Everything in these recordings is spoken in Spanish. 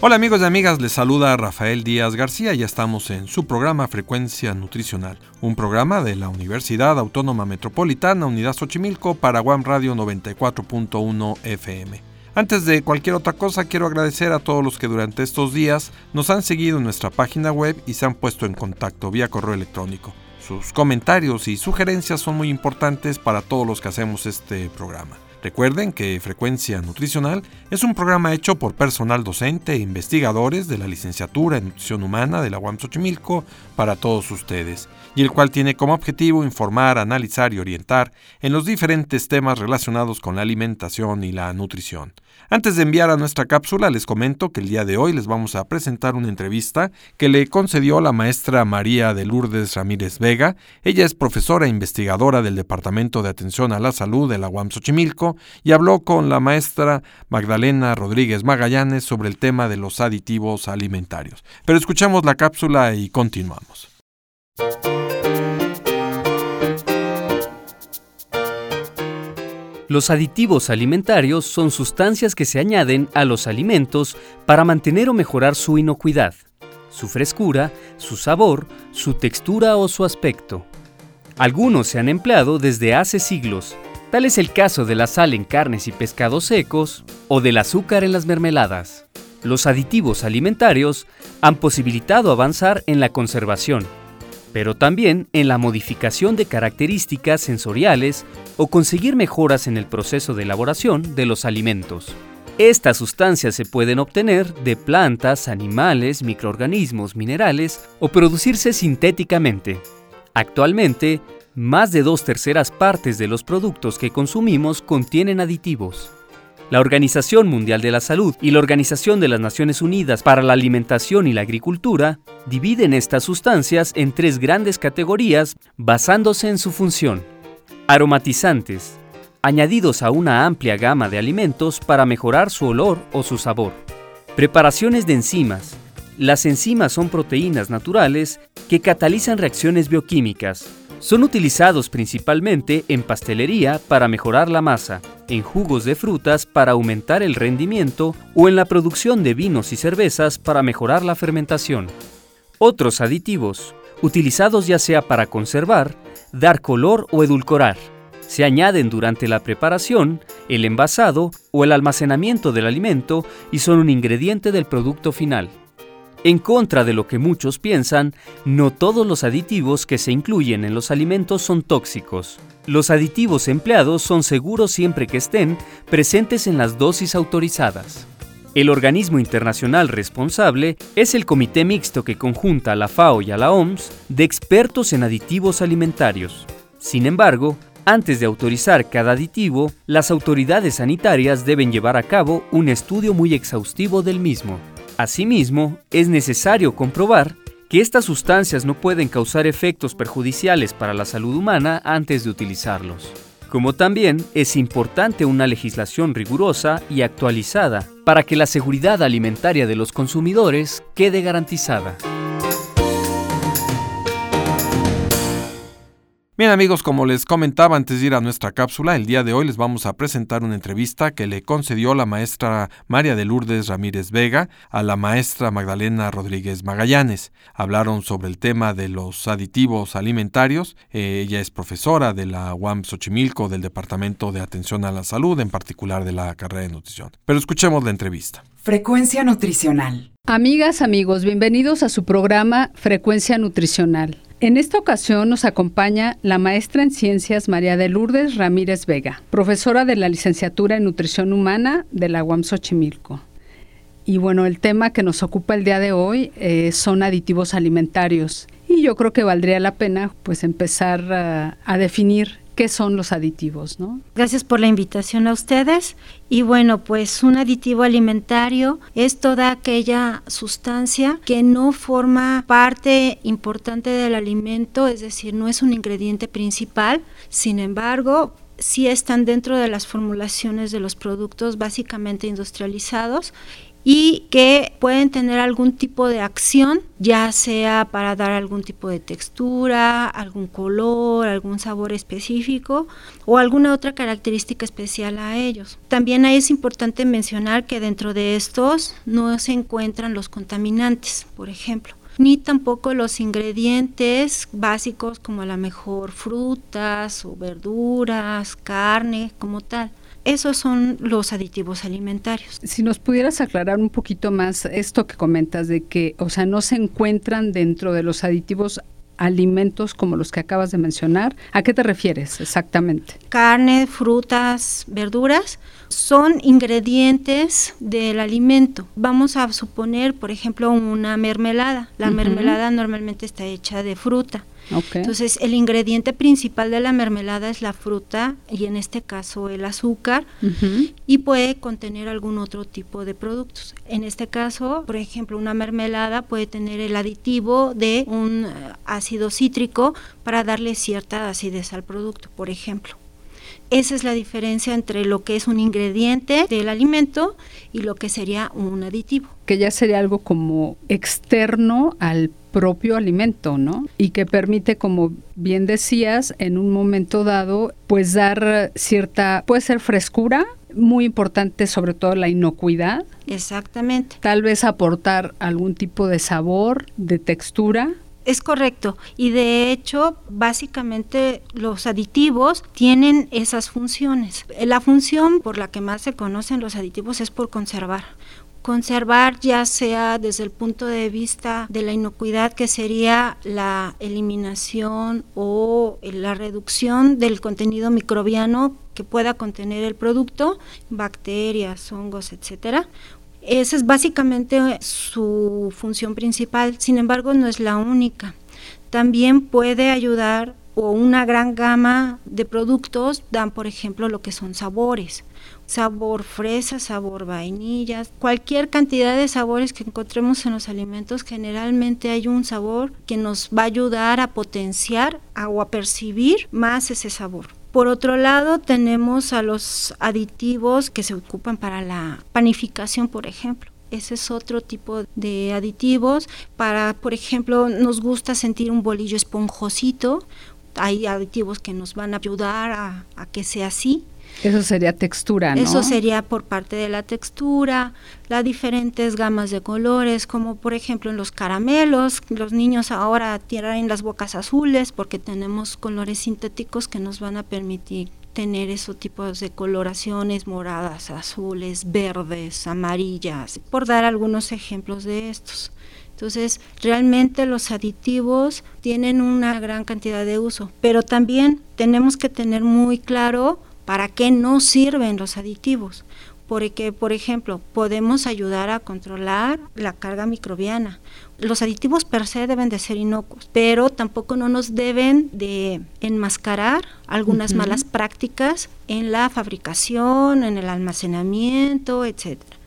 Hola amigos y amigas, les saluda Rafael Díaz García y estamos en su programa Frecuencia Nutricional, un programa de la Universidad Autónoma Metropolitana Unidad Xochimilco para One Radio 94.1 FM. Antes de cualquier otra cosa, quiero agradecer a todos los que durante estos días nos han seguido en nuestra página web y se han puesto en contacto vía correo electrónico. Sus comentarios y sugerencias son muy importantes para todos los que hacemos este programa. Recuerden que Frecuencia Nutricional es un programa hecho por personal docente e investigadores de la licenciatura en Nutrición Humana de la UAM Xochimilco para todos ustedes, y el cual tiene como objetivo informar, analizar y orientar en los diferentes temas relacionados con la alimentación y la nutrición. Antes de enviar a nuestra cápsula, les comento que el día de hoy les vamos a presentar una entrevista que le concedió la maestra María de Lourdes Ramírez Vega. Ella es profesora e investigadora del Departamento de Atención a la Salud de la UAM Xochimilco y habló con la maestra Magdalena Rodríguez Magallanes sobre el tema de los aditivos alimentarios. Pero escuchamos la cápsula y continuamos. Los aditivos alimentarios son sustancias que se añaden a los alimentos para mantener o mejorar su inocuidad, su frescura, su sabor, su textura o su aspecto. Algunos se han empleado desde hace siglos, tal es el caso de la sal en carnes y pescados secos o del azúcar en las mermeladas. Los aditivos alimentarios han posibilitado avanzar en la conservación, pero también en la modificación de características sensoriales o conseguir mejoras en el proceso de elaboración de los alimentos. Estas sustancias se pueden obtener de plantas, animales, microorganismos, minerales o producirse sintéticamente. Actualmente, más de dos terceras partes de los productos que consumimos contienen aditivos. La Organización Mundial de la Salud y la Organización de las Naciones Unidas para la Alimentación y la Agricultura dividen estas sustancias en tres grandes categorías basándose en su función. Aromatizantes, añadidos a una amplia gama de alimentos para mejorar su olor o su sabor. Preparaciones de enzimas. Las enzimas son proteínas naturales que catalizan reacciones bioquímicas, son utilizados principalmente en pastelería para mejorar la masa, en jugos de frutas para aumentar el rendimiento o en la producción de vinos y cervezas para mejorar la fermentación. Otros aditivos, utilizados ya sea para conservar, dar color o edulcorar, se añaden durante la preparación, el envasado o el almacenamiento del alimento y son un ingrediente del producto final. En contra de lo que muchos piensan, no todos los aditivos que se incluyen en los alimentos son tóxicos. Los aditivos empleados son seguros siempre que estén presentes en las dosis autorizadas. El organismo internacional responsable es el Comité Mixto que conjunta a la FAO y a la OMS de expertos en aditivos alimentarios. Sin embargo, antes de autorizar cada aditivo, las autoridades sanitarias deben llevar a cabo un estudio muy exhaustivo del mismo. Asimismo, es necesario comprobar que estas sustancias no pueden causar efectos perjudiciales para la salud humana antes de utilizarlos. Como también es importante una legislación rigurosa y actualizada para que la seguridad alimentaria de los consumidores quede garantizada. Bien amigos, como les comentaba antes de ir a nuestra cápsula, el día de hoy les vamos a presentar una entrevista que le concedió la maestra María de Lourdes Ramírez Vega a la maestra Magdalena Rodríguez Magallanes. Hablaron sobre el tema de los aditivos alimentarios. Eh, ella es profesora de la UAM Xochimilco del Departamento de Atención a la Salud, en particular de la carrera de nutrición. Pero escuchemos la entrevista. Frecuencia Nutricional. Amigas, amigos, bienvenidos a su programa Frecuencia Nutricional. En esta ocasión nos acompaña la maestra en ciencias María de Lourdes Ramírez Vega, profesora de la licenciatura en nutrición humana de la UAM Xochimilco. Y bueno, el tema que nos ocupa el día de hoy eh, son aditivos alimentarios. Y yo creo que valdría la pena pues empezar a definir qué son los aditivos, ¿no? Gracias por la invitación a ustedes. Y bueno, pues un aditivo alimentario es toda aquella sustancia que no forma parte importante del alimento, es decir, no es un ingrediente principal, sin embargo, sí están dentro de las formulaciones de los productos básicamente industrializados y que pueden tener algún tipo de acción, ya sea para dar algún tipo de textura, algún color, algún sabor específico o alguna otra característica especial a ellos. También es importante mencionar que dentro de estos no se encuentran los contaminantes, por ejemplo ni tampoco los ingredientes básicos como a lo mejor frutas o verduras, carne como tal. Esos son los aditivos alimentarios. Si nos pudieras aclarar un poquito más esto que comentas de que, o sea, no se encuentran dentro de los aditivos alimentos como los que acabas de mencionar, ¿a qué te refieres exactamente? Carne, frutas, verduras son ingredientes del alimento. Vamos a suponer, por ejemplo, una mermelada. La mermelada normalmente está hecha de fruta. Entonces, el ingrediente principal de la mermelada es la fruta y en este caso el azúcar y puede contener algún otro tipo de productos. En este caso, por ejemplo, una mermelada puede tener el aditivo de un eh, ácido cítrico para darle cierta acidez al producto, por ejemplo. Esa es la diferencia entre lo que es un ingrediente del alimento y lo que sería un aditivo. Que ya sería algo como externo al propio alimento, ¿no? Y que permite, como bien decías, en un momento dado, pues dar cierta, puede ser frescura, muy importante sobre todo la inocuidad. Exactamente. Tal vez aportar algún tipo de sabor, de textura es correcto. Y de hecho, básicamente los aditivos tienen esas funciones. La función por la que más se conocen los aditivos es por conservar conservar ya sea desde el punto de vista de la inocuidad que sería la eliminación o la reducción del contenido microbiano que pueda contener el producto, bacterias, hongos, etcétera, esa es básicamente su función principal, sin embargo no es la única. También puede ayudar o una gran gama de productos dan, por ejemplo, lo que son sabores. Sabor fresa, sabor vainilla, cualquier cantidad de sabores que encontremos en los alimentos, generalmente hay un sabor que nos va a ayudar a potenciar o a percibir más ese sabor. Por otro lado, tenemos a los aditivos que se ocupan para la panificación, por ejemplo. Ese es otro tipo de aditivos. Para, por ejemplo, nos gusta sentir un bolillo esponjosito. Hay aditivos que nos van a ayudar a, a que sea así. Eso sería textura, ¿no? Eso sería por parte de la textura, las diferentes gamas de colores, como por ejemplo en los caramelos, los niños ahora tienen las bocas azules porque tenemos colores sintéticos que nos van a permitir tener esos tipos de coloraciones moradas, azules, verdes, amarillas, por dar algunos ejemplos de estos. Entonces, realmente los aditivos tienen una gran cantidad de uso, pero también tenemos que tener muy claro para qué no sirven los aditivos. Porque, por ejemplo, podemos ayudar a controlar la carga microbiana. Los aditivos per se deben de ser inocuos, pero tampoco no nos deben de enmascarar algunas malas prácticas en la fabricación, en el almacenamiento, etcétera.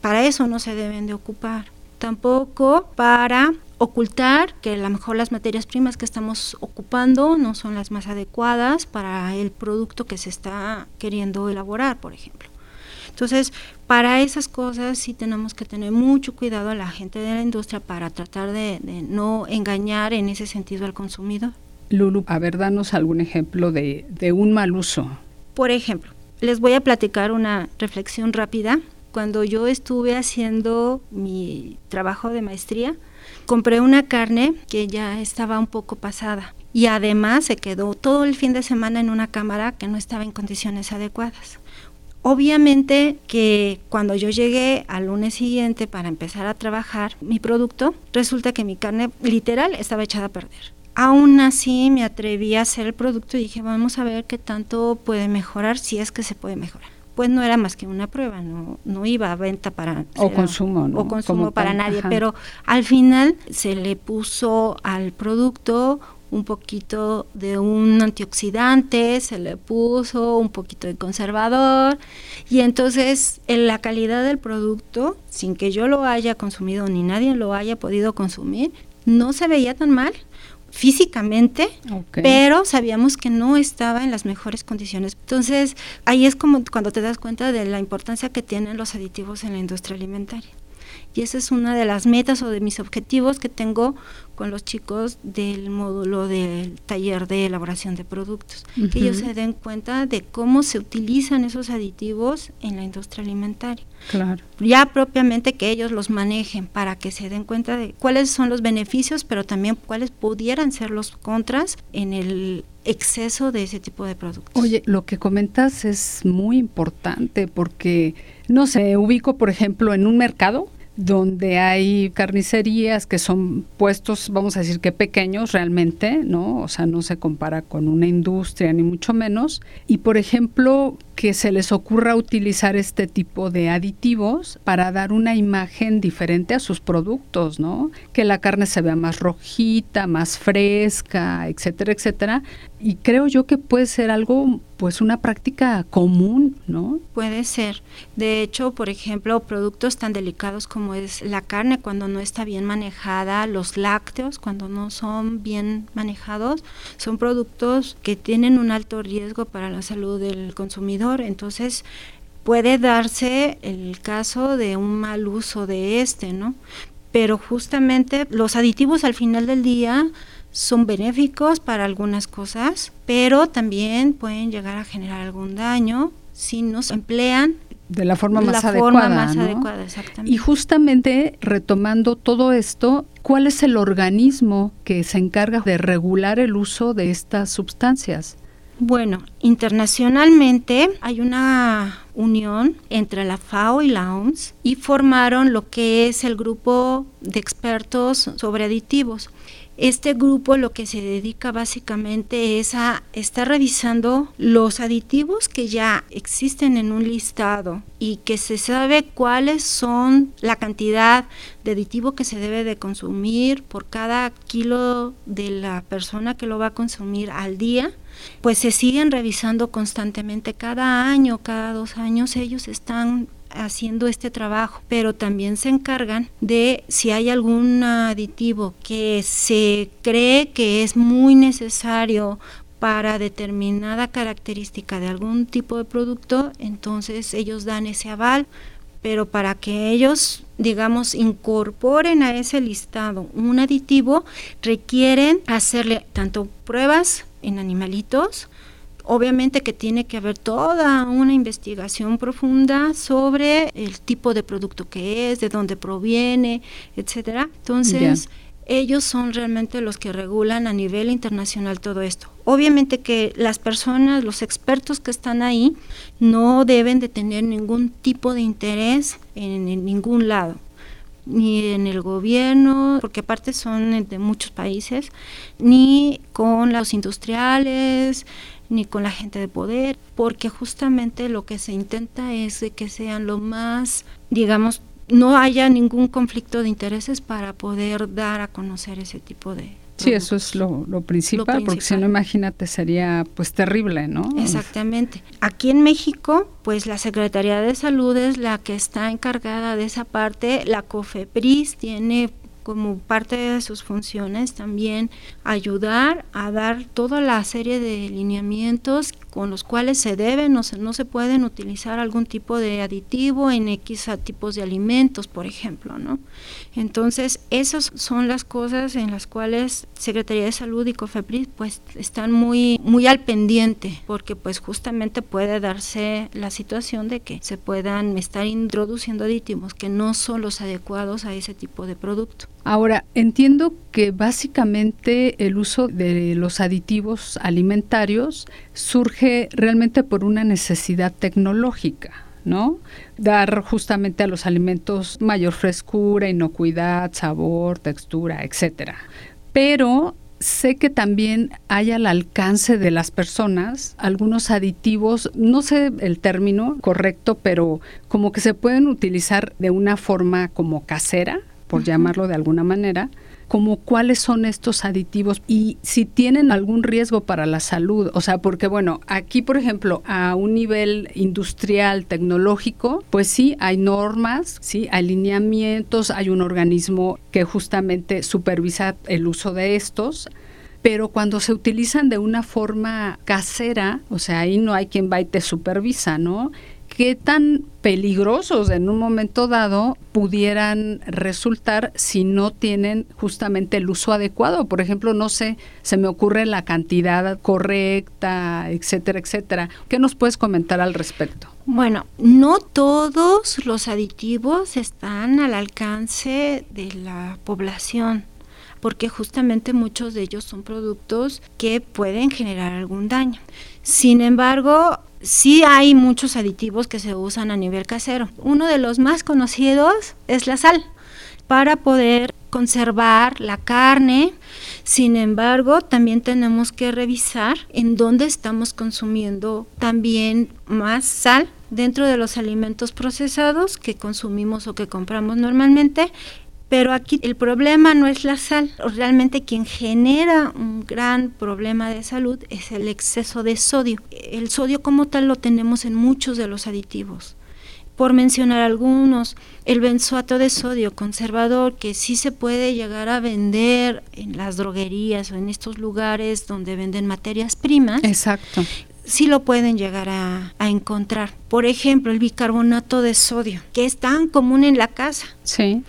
Para eso no se deben de ocupar. Tampoco para ocultar que a lo mejor las materias primas que estamos ocupando no son las más adecuadas para el producto que se está queriendo elaborar, por ejemplo. Entonces, para esas cosas sí tenemos que tener mucho cuidado a la gente de la industria para tratar de, no engañar en ese sentido al consumidor. Lulu, a ver, danos algún ejemplo de, de un mal uso. Por ejemplo, les voy a platicar una reflexión rápida. Cuando yo estuve haciendo mi trabajo de maestría, compré una carne que ya estaba un poco pasada y además se quedó todo el fin de semana en una cámara que no estaba en condiciones adecuadas. Obviamente que cuando yo llegué al lunes siguiente para empezar a trabajar mi producto, resulta que mi carne literal estaba echada a perder. Aún así me atreví a hacer el producto y dije, vamos a ver qué tanto puede mejorar, si es que se puede mejorar pues no era más que una prueba, no, no iba a venta para... O consumo, ¿no? O consumo para nadie, pero al final se le puso al producto un poquito de un antioxidante, se le puso un poquito de conservador y entonces en la calidad del producto, sin que yo lo haya consumido ni nadie lo haya podido consumir, no se veía tan mal físicamente, pero sabíamos que no estaba en las mejores condiciones. Entonces, ahí es como cuando te das cuenta de la importancia que tienen los aditivos en la industria alimentaria. Y esa es una de las metas o de mis objetivos que tengo con los chicos del módulo del taller de elaboración de productos, que ellos se den cuenta de cómo se utilizan esos aditivos en la industria alimentaria. Claro. Ya propiamente que ellos los manejen para que se den cuenta de cuáles son los beneficios, pero también cuáles pudieran ser los contras en el exceso de ese tipo de productos. Oye, lo que comentas es muy importante porque, no sé, ubico, por ejemplo, en un mercado donde hay carnicerías que son puestos, vamos a decir que pequeños realmente, ¿no? O sea, no se compara con una industria ni mucho menos. Y por ejemplo, que se les ocurra utilizar este tipo de aditivos para dar una imagen diferente a sus productos, ¿no? Que la carne se vea más rojita, más fresca, etcétera, etcétera. Y creo yo que puede ser algo, pues una práctica común, ¿no? Puede ser. De hecho, por ejemplo, productos tan delicados como es la carne cuando no está bien manejada, los lácteos cuando no son bien manejados, son productos que tienen un alto riesgo para la salud del consumidor entonces puede darse el caso de un mal uso de este, ¿no? Pero justamente los aditivos al final del día son benéficos para algunas cosas, pero también pueden llegar a generar algún daño si no se emplean de la forma más la adecuada. Forma más adecuada exactamente. Y justamente retomando todo esto, ¿cuál es el organismo que se encarga de regular el uso de estas sustancias? Bueno, internacionalmente hay una unión entre la FAO y la OMS y formaron lo que es el grupo de expertos sobre aditivos. Este grupo lo que se dedica básicamente es a estar revisando los aditivos que ya existen en un listado y que se sabe cuáles son la cantidad de aditivo que se debe de consumir por cada kilo de la persona que lo va a consumir al día pues se siguen revisando constantemente. Cada año, cada dos años ellos están haciendo este trabajo, pero también se encargan de si hay algún aditivo que se cree que es muy necesario para determinada característica de algún tipo de producto, entonces ellos dan ese aval, pero para que ellos, digamos, incorporen a ese listado un aditivo, requieren hacerle tanto pruebas en animalitos. Obviamente que tiene que haber toda una investigación profunda sobre el tipo de producto que es, de dónde proviene, etcétera. Entonces, ellos son realmente los que regulan a nivel internacional todo esto. Obviamente que las personas, los expertos que están ahí, no deben de tener ningún tipo de interés en ningún lado ni en el gobierno, porque aparte son de muchos países, ni con los industriales, ni con la gente de poder, porque justamente lo que se intenta es de que sean lo más, digamos, no haya ningún conflicto de intereses para poder dar a conocer ese tipo de, Sí, eso es lo, principal, porque si no, imagínate, sería pues terrible, ¿no? Exactamente. Aquí en México, pues la Secretaría de Salud es la que está encargada de esa parte, la COFEPRIS tiene como parte de sus funciones también ayudar a dar toda la serie de lineamientos con los cuales se deben o se, no se pueden utilizar algún tipo de aditivo en X tipos de alimentos, por ejemplo, ¿no? Entonces, esas son las cosas en las cuales Secretaría de Salud y COFEPRIS pues están muy muy al pendiente, porque pues justamente puede darse la situación de que se puedan estar introduciendo aditivos que no son los adecuados a ese tipo de producto. Ahora, entiendo que básicamente el uso de los aditivos alimentarios surge realmente por una necesidad tecnológica. ¿no? Dar justamente a los alimentos mayor frescura, inocuidad, sabor, textura, etcétera. Pero sé que también hay al alcance de las personas algunos aditivos, no sé el término correcto, pero como que se pueden utilizar de una forma como casera, por llamarlo de alguna manera, como cuáles son estos aditivos y si tienen algún riesgo para la salud. O sea, porque bueno, aquí por ejemplo, a un nivel industrial, tecnológico, pues sí, hay normas, sí, hay lineamientos, hay un organismo que justamente supervisa el uso de estos pero cuando se utilizan de una forma casera, o sea, ahí no hay quien va y te supervisa, ¿no? Qué tan peligrosos en un momento dado pudieran resultar si no tienen justamente el uso adecuado. Por ejemplo, no sé, se me ocurre la cantidad correcta, etcétera, etcétera. ¿Qué nos puedes comentar al respecto? Bueno, no todos los aditivos están al alcance de la población porque justamente muchos de ellos son productos que pueden generar algún daño. Sin embargo, sí hay muchos aditivos que se usan a nivel casero. Uno de los más conocidos es la sal, para poder conservar la carne. Sin embargo, también tenemos que revisar en dónde estamos consumiendo también más sal dentro de los alimentos procesados que consumimos o que compramos normalmente pero aquí el problema no es la sal, realmente quien genera un gran problema de salud es el exceso de sodio. El sodio como tal lo tenemos en muchos de los aditivos. Por mencionar algunos, el benzoato de sodio conservador que sí se puede llegar a vender en las droguerías o en estos lugares donde venden materias primas. Exacto sí lo pueden llegar a, a, encontrar. Por ejemplo, el bicarbonato de sodio, que es tan común en la casa. Sí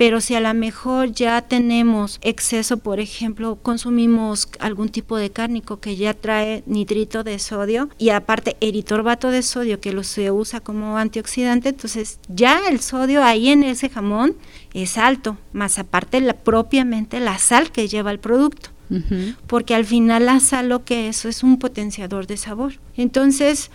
pero si a lo mejor ya tenemos exceso, por ejemplo, consumimos algún tipo de cárnico que ya trae nitrito de sodio y aparte eritorbato de sodio que lo se usa como antioxidante, entonces ya el sodio ahí en ese jamón es alto, más aparte la, propiamente la sal que lleva el producto. Porque al final la sal lo que es es un potenciador de sabor. Entonces,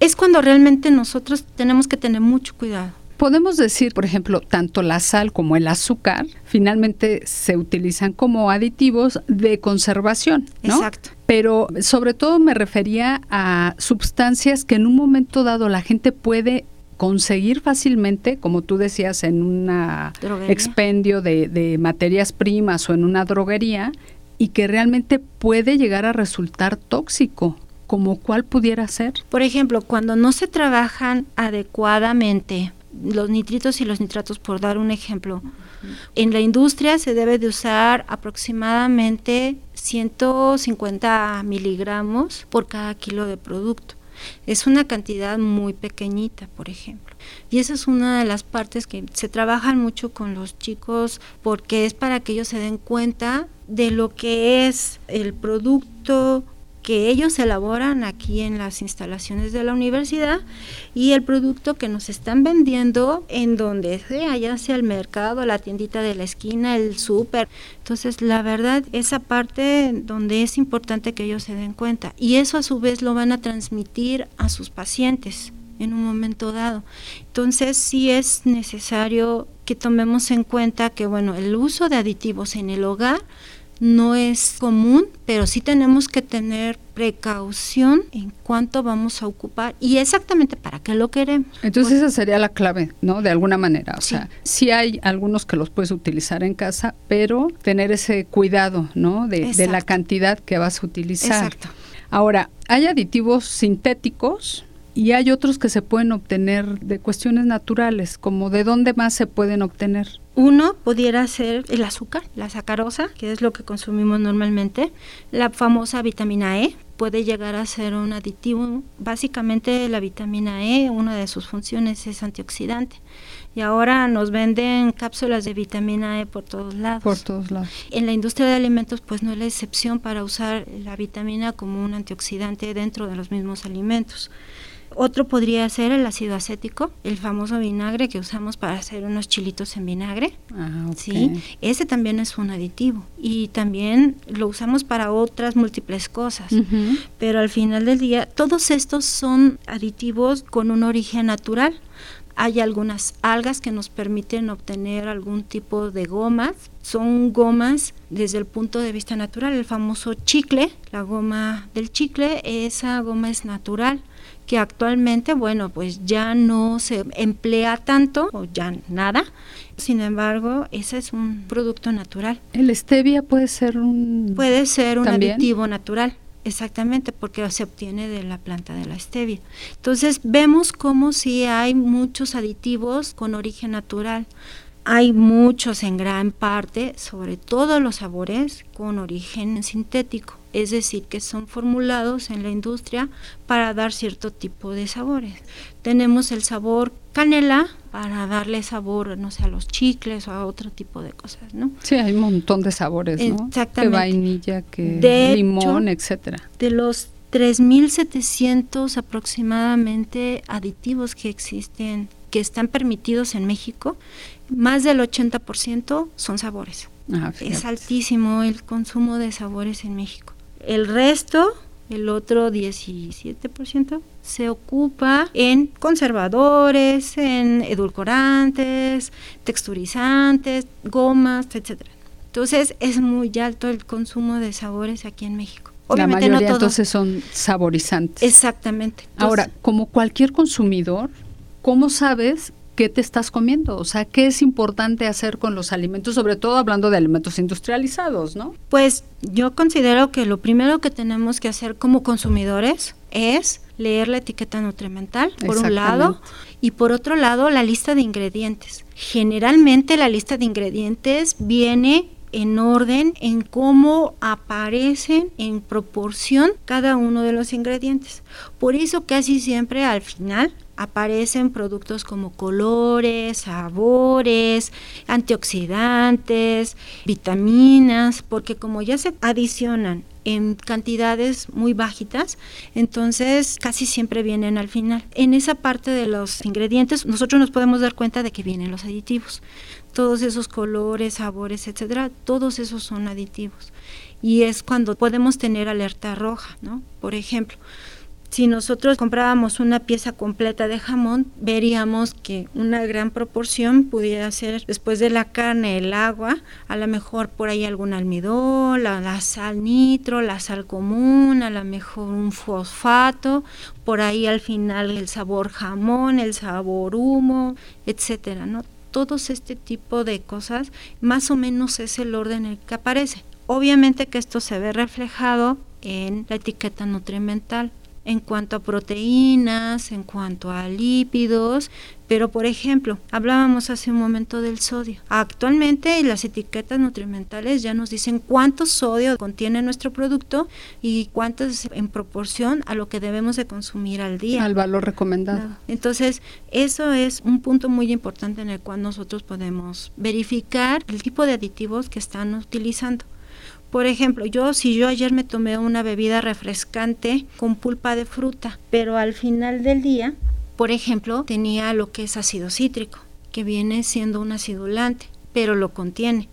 es cuando realmente nosotros tenemos que tener mucho cuidado. Podemos decir, por ejemplo, tanto la sal como el azúcar finalmente se utilizan como aditivos de conservación, ¿no? Exacto. Pero sobre todo me refería a sustancias que en un momento dado la gente puede conseguir fácilmente, como tú decías, en un expendio de, de materias primas o en una droguería, y que realmente puede llegar a resultar tóxico como cuál pudiera ser? Por ejemplo, cuando no se trabajan adecuadamente los nitritos y los nitratos, por dar un ejemplo. En la industria se debe de usar aproximadamente 150 miligramos por cada kilo de producto. Es una cantidad muy pequeñita, por ejemplo. Y esa es una de las partes que se trabajan mucho con los chicos porque es para que ellos se den cuenta de lo que es el producto que ellos elaboran aquí en las instalaciones de la universidad y el producto que nos están vendiendo en donde sea, ya sea el mercado, la tiendita de la esquina, el súper. Entonces, la verdad, esa parte donde es importante que ellos se den cuenta y eso a su vez lo van a transmitir a sus pacientes en un momento dado. Entonces, sí es necesario que tomemos en cuenta que, bueno, el uso de aditivos en el hogar no es común, pero sí tenemos que tener precaución en cuánto vamos a ocupar y exactamente para qué lo queremos. Entonces esa sería la clave, ¿no? De alguna manera, o sea, sí hay algunos que los puedes utilizar en casa, pero tener ese cuidado, ¿no? De, de la cantidad que vas a utilizar. Exacto. Ahora, hay aditivos sintéticos y hay otros que se pueden obtener de cuestiones naturales, como de dónde más se pueden obtener. Uno pudiera ser el azúcar, la sacarosa, que es lo que consumimos normalmente, la famosa vitamina E, puede llegar a ser un aditivo. Básicamente la vitamina E, una de sus funciones es antioxidante. Y ahora nos venden cápsulas de vitamina E por todos lados. Por todos lados. En la industria de alimentos pues no es la excepción para usar la vitamina como un antioxidante dentro de los mismos alimentos. Otro podría ser el ácido acético, el famoso vinagre que usamos para hacer unos chilitos en vinagre. Ah, Sí, ese también es un aditivo y también lo usamos para otras múltiples cosas. Pero al final del día, todos estos son aditivos con un origen natural Hay algunas algas que nos permiten obtener algún tipo de gomas. Son gomas desde el punto de vista natural. El famoso chicle, la goma del chicle, esa goma es natural que actualmente, bueno, pues ya no se emplea tanto o ya nada. Sin embargo, ese es un producto natural. ¿El stevia puede ser un Puede ser un aditivo natural. Exactamente, porque se obtiene de la planta de la stevia. Entonces vemos como si hay muchos aditivos con origen natural. Hay muchos en gran parte, sobre todo los sabores, con origen sintético, es decir, que son formulados en la industria para dar cierto tipo de sabores. Tenemos el sabor canela para darle sabor, no sé, a los chicles o a otro tipo de cosas, ¿no? Sí, hay un montón de sabores, ¿no? Exactamente. Que vainilla, que limón, etcétera. De los 3.700 aproximadamente aditivos que existen, que están permitidos en México, más del 80% son sabores. Ah, es altísimo el consumo de sabores en México. El resto, el otro 17%, se ocupa en conservadores, en edulcorantes, texturizantes, gomas, etcétera. Entonces es muy alto el consumo de sabores aquí en México. Obviamente La mayoría no entonces son saborizantes. Exactamente. Ahora, como cualquier consumidor, ¿cómo sabes qué te estás comiendo? O sea, ¿qué es importante hacer con los alimentos, sobre todo hablando de alimentos industrializados, ¿no? Pues yo considero que lo primero que tenemos que hacer como consumidores es leer la etiqueta nutrimental, por un lado, y por otro lado, la lista de ingredientes. Generalmente la lista de ingredientes viene en orden en cómo aparecen en proporción cada uno de los ingredientes. Por eso casi siempre al final aparecen productos como colores, sabores, antioxidantes, vitaminas, porque como ya se adicionan en cantidades muy bajitas, entonces casi siempre vienen al final. En esa parte de los ingredientes nosotros nos podemos dar cuenta de que vienen los aditivos. Todos esos colores, sabores, etcétera, todos esos son aditivos. Y es cuando podemos tener alerta roja, ¿no? Por ejemplo, si nosotros comprábamos una pieza completa de jamón, veríamos que una gran proporción pudiera ser después de la carne, el agua, a lo mejor por ahí algún almidón, la, sal nitro, la sal común, a lo mejor un fosfato, por ahí al final el sabor jamón, el sabor humo, etcétera, ¿no? Todos este tipo de cosas, más o menos es el orden en el que aparece. Obviamente que esto se ve reflejado en la etiqueta nutrimental en cuanto a proteínas, en cuanto a lípidos, pero por ejemplo, hablábamos hace un momento del sodio. Actualmente las etiquetas nutrimentales ya nos dicen cuánto sodio contiene nuestro producto y cuánto es en proporción a lo que debemos de consumir al día. Al valor recomendado. Entonces, eso es un punto muy importante en el cual nosotros podemos verificar el tipo de aditivos que están utilizando. Por ejemplo, yo si yo ayer me tomé una bebida refrescante con pulpa de fruta, pero al final del día, por ejemplo, tenía lo que es ácido cítrico, que viene siendo un acidulante, pero lo contiene.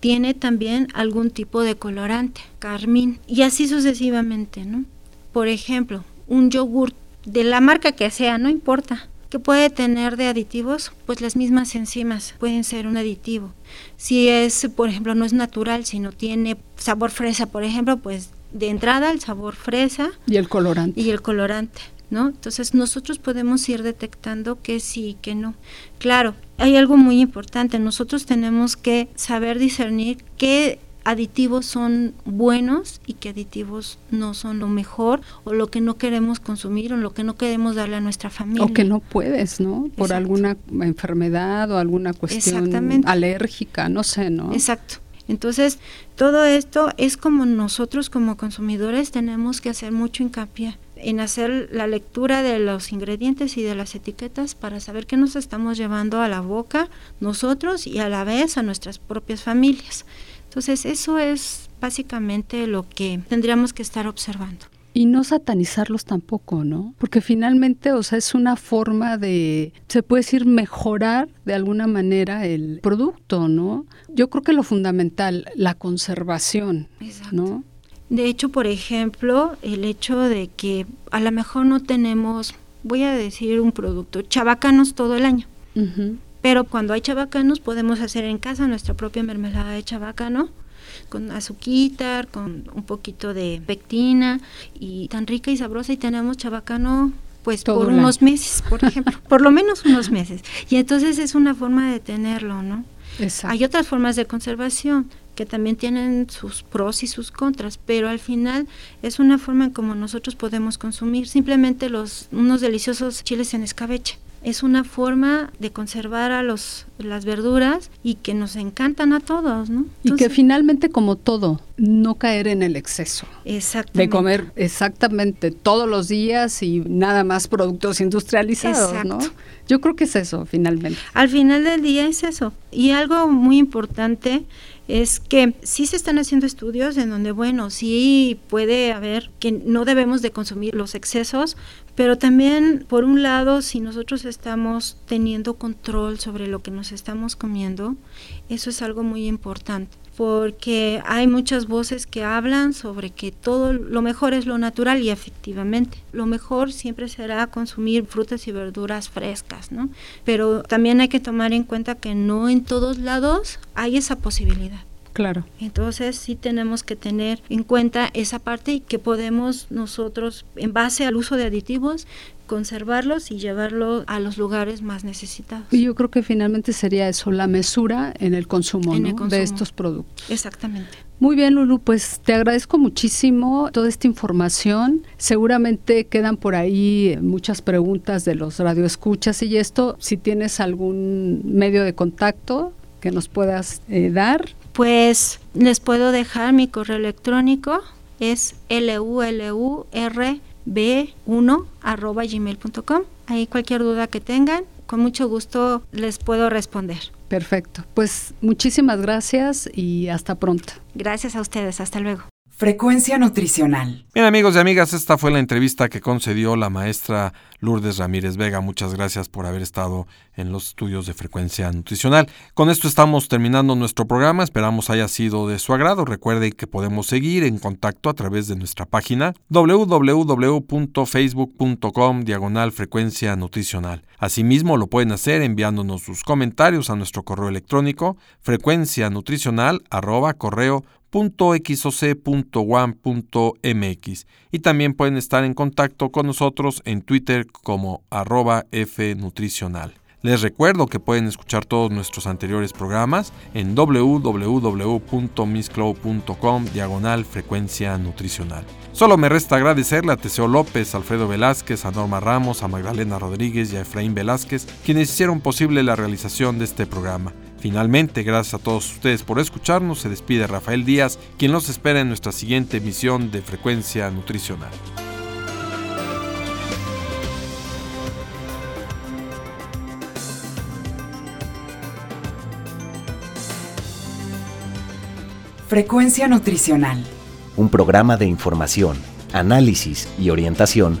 Tiene también algún tipo de colorante, carmín, y así sucesivamente, ¿no? Por ejemplo, un yogur de la marca que sea, no importa, ¿Qué puede tener de aditivos? Pues las mismas enzimas pueden ser un aditivo. Si es, por ejemplo, no es natural, sino tiene sabor fresa, por ejemplo, pues de entrada el sabor fresa. Y el colorante. Y el colorante. ¿No? Entonces nosotros podemos ir detectando que sí y que no. Claro, hay algo muy importante, nosotros tenemos que saber discernir qué aditivos son buenos y qué aditivos no son lo mejor o lo que no queremos consumir o lo que no queremos darle a nuestra familia. O que no puedes, ¿no? Por alguna enfermedad o alguna cuestión alérgica, no sé, ¿no? Exacto. Entonces, todo esto es como nosotros como consumidores tenemos que hacer mucho hincapié en hacer la lectura de los ingredientes y de las etiquetas para saber qué nos estamos llevando a la boca nosotros y a la vez a nuestras propias familias. Entonces, eso es básicamente lo que tendríamos que estar observando. Y no satanizarlos tampoco, ¿no? Porque finalmente, o sea, es una forma de, se puede decir, mejorar de alguna manera el producto, ¿no? Yo creo que lo fundamental, la conservación, ¿no? De hecho, por ejemplo, el hecho de que a lo mejor no tenemos voy a decir un producto, chabacanos todo el año. Pero cuando hay chabacanos podemos hacer en casa nuestra propia mermelada de chabacano con azuquita, con un poquito de pectina y tan rica y sabrosa y tenemos chabacano pues por unos meses, por ejemplo, por lo menos unos meses. Y entonces es una forma de tenerlo, ¿no? Hay otras formas de conservación que también tienen sus pros y sus contras, pero al final es una forma en como nosotros podemos consumir simplemente los unos deliciosos chiles en escabeche es una forma de conservar a los las verduras y que nos encantan a todos, ¿no? y que finalmente como todo, no caer en el exceso. Exactamente. De comer exactamente todos los días y nada más productos industrializados, ¿no? Yo creo que es eso finalmente. Al final del día es eso. Y algo muy importante es que sí se están haciendo estudios en donde, bueno, sí puede haber que no debemos de consumir los excesos, pero también, por un lado, si nosotros estamos teniendo control sobre lo que nos estamos comiendo, eso es algo muy importante porque hay muchas voces que hablan sobre que todo lo mejor es lo natural y efectivamente lo mejor siempre será consumir frutas y verduras frescas, ¿no? Pero también hay que tomar en cuenta que no en todos lados hay esa posibilidad. Claro. Entonces sí tenemos que tener en cuenta esa parte y que podemos nosotros, en base al uso de aditivos, conservarlos y llevarlos a los lugares más necesitados. Y yo creo que finalmente sería eso, la mesura en el consumo, de estos productos. Exactamente. Muy bien, Lulu, pues te agradezco muchísimo toda esta información. Seguramente quedan por ahí muchas preguntas de los radioescuchas y esto, si tienes algún medio de contacto que nos puedas eh, dar. Pues les puedo dejar mi correo electrónico, es lulurb1 arroba gmail.com. Ahí cualquier duda que tengan, con mucho gusto les puedo responder. Perfecto. Pues muchísimas gracias y hasta pronto. Gracias a ustedes. Hasta luego. Frecuencia nutricional. Bien amigos y amigas, esta fue la entrevista que concedió la maestra Lourdes Ramírez Vega. Muchas gracias por haber estado en los estudios de frecuencia nutricional. Con esto estamos terminando nuestro programa. Esperamos haya sido de su agrado. Recuerden que podemos seguir en contacto a través de nuestra página www.facebook.com diagonal frecuencia nutricional. Asimismo lo pueden hacer enviándonos sus comentarios a nuestro correo electrónico frecuencia nutricional arroba correo .xoc.1.mx y también pueden estar en contacto con nosotros en Twitter como arroba fnutricional. Les recuerdo que pueden escuchar todos nuestros anteriores programas en www.missclow.com diagonal frecuencia nutricional. Solo me resta agradecerle a Teseo López, Alfredo Velázquez, a Norma Ramos, a Magdalena Rodríguez y a Efraín Velázquez, quienes hicieron posible la realización de este programa. Finalmente, gracias a todos ustedes por escucharnos, se despide Rafael Díaz, quien los espera en nuestra siguiente emisión de Frecuencia Nutricional. Frecuencia Nutricional. Un programa de información, análisis y orientación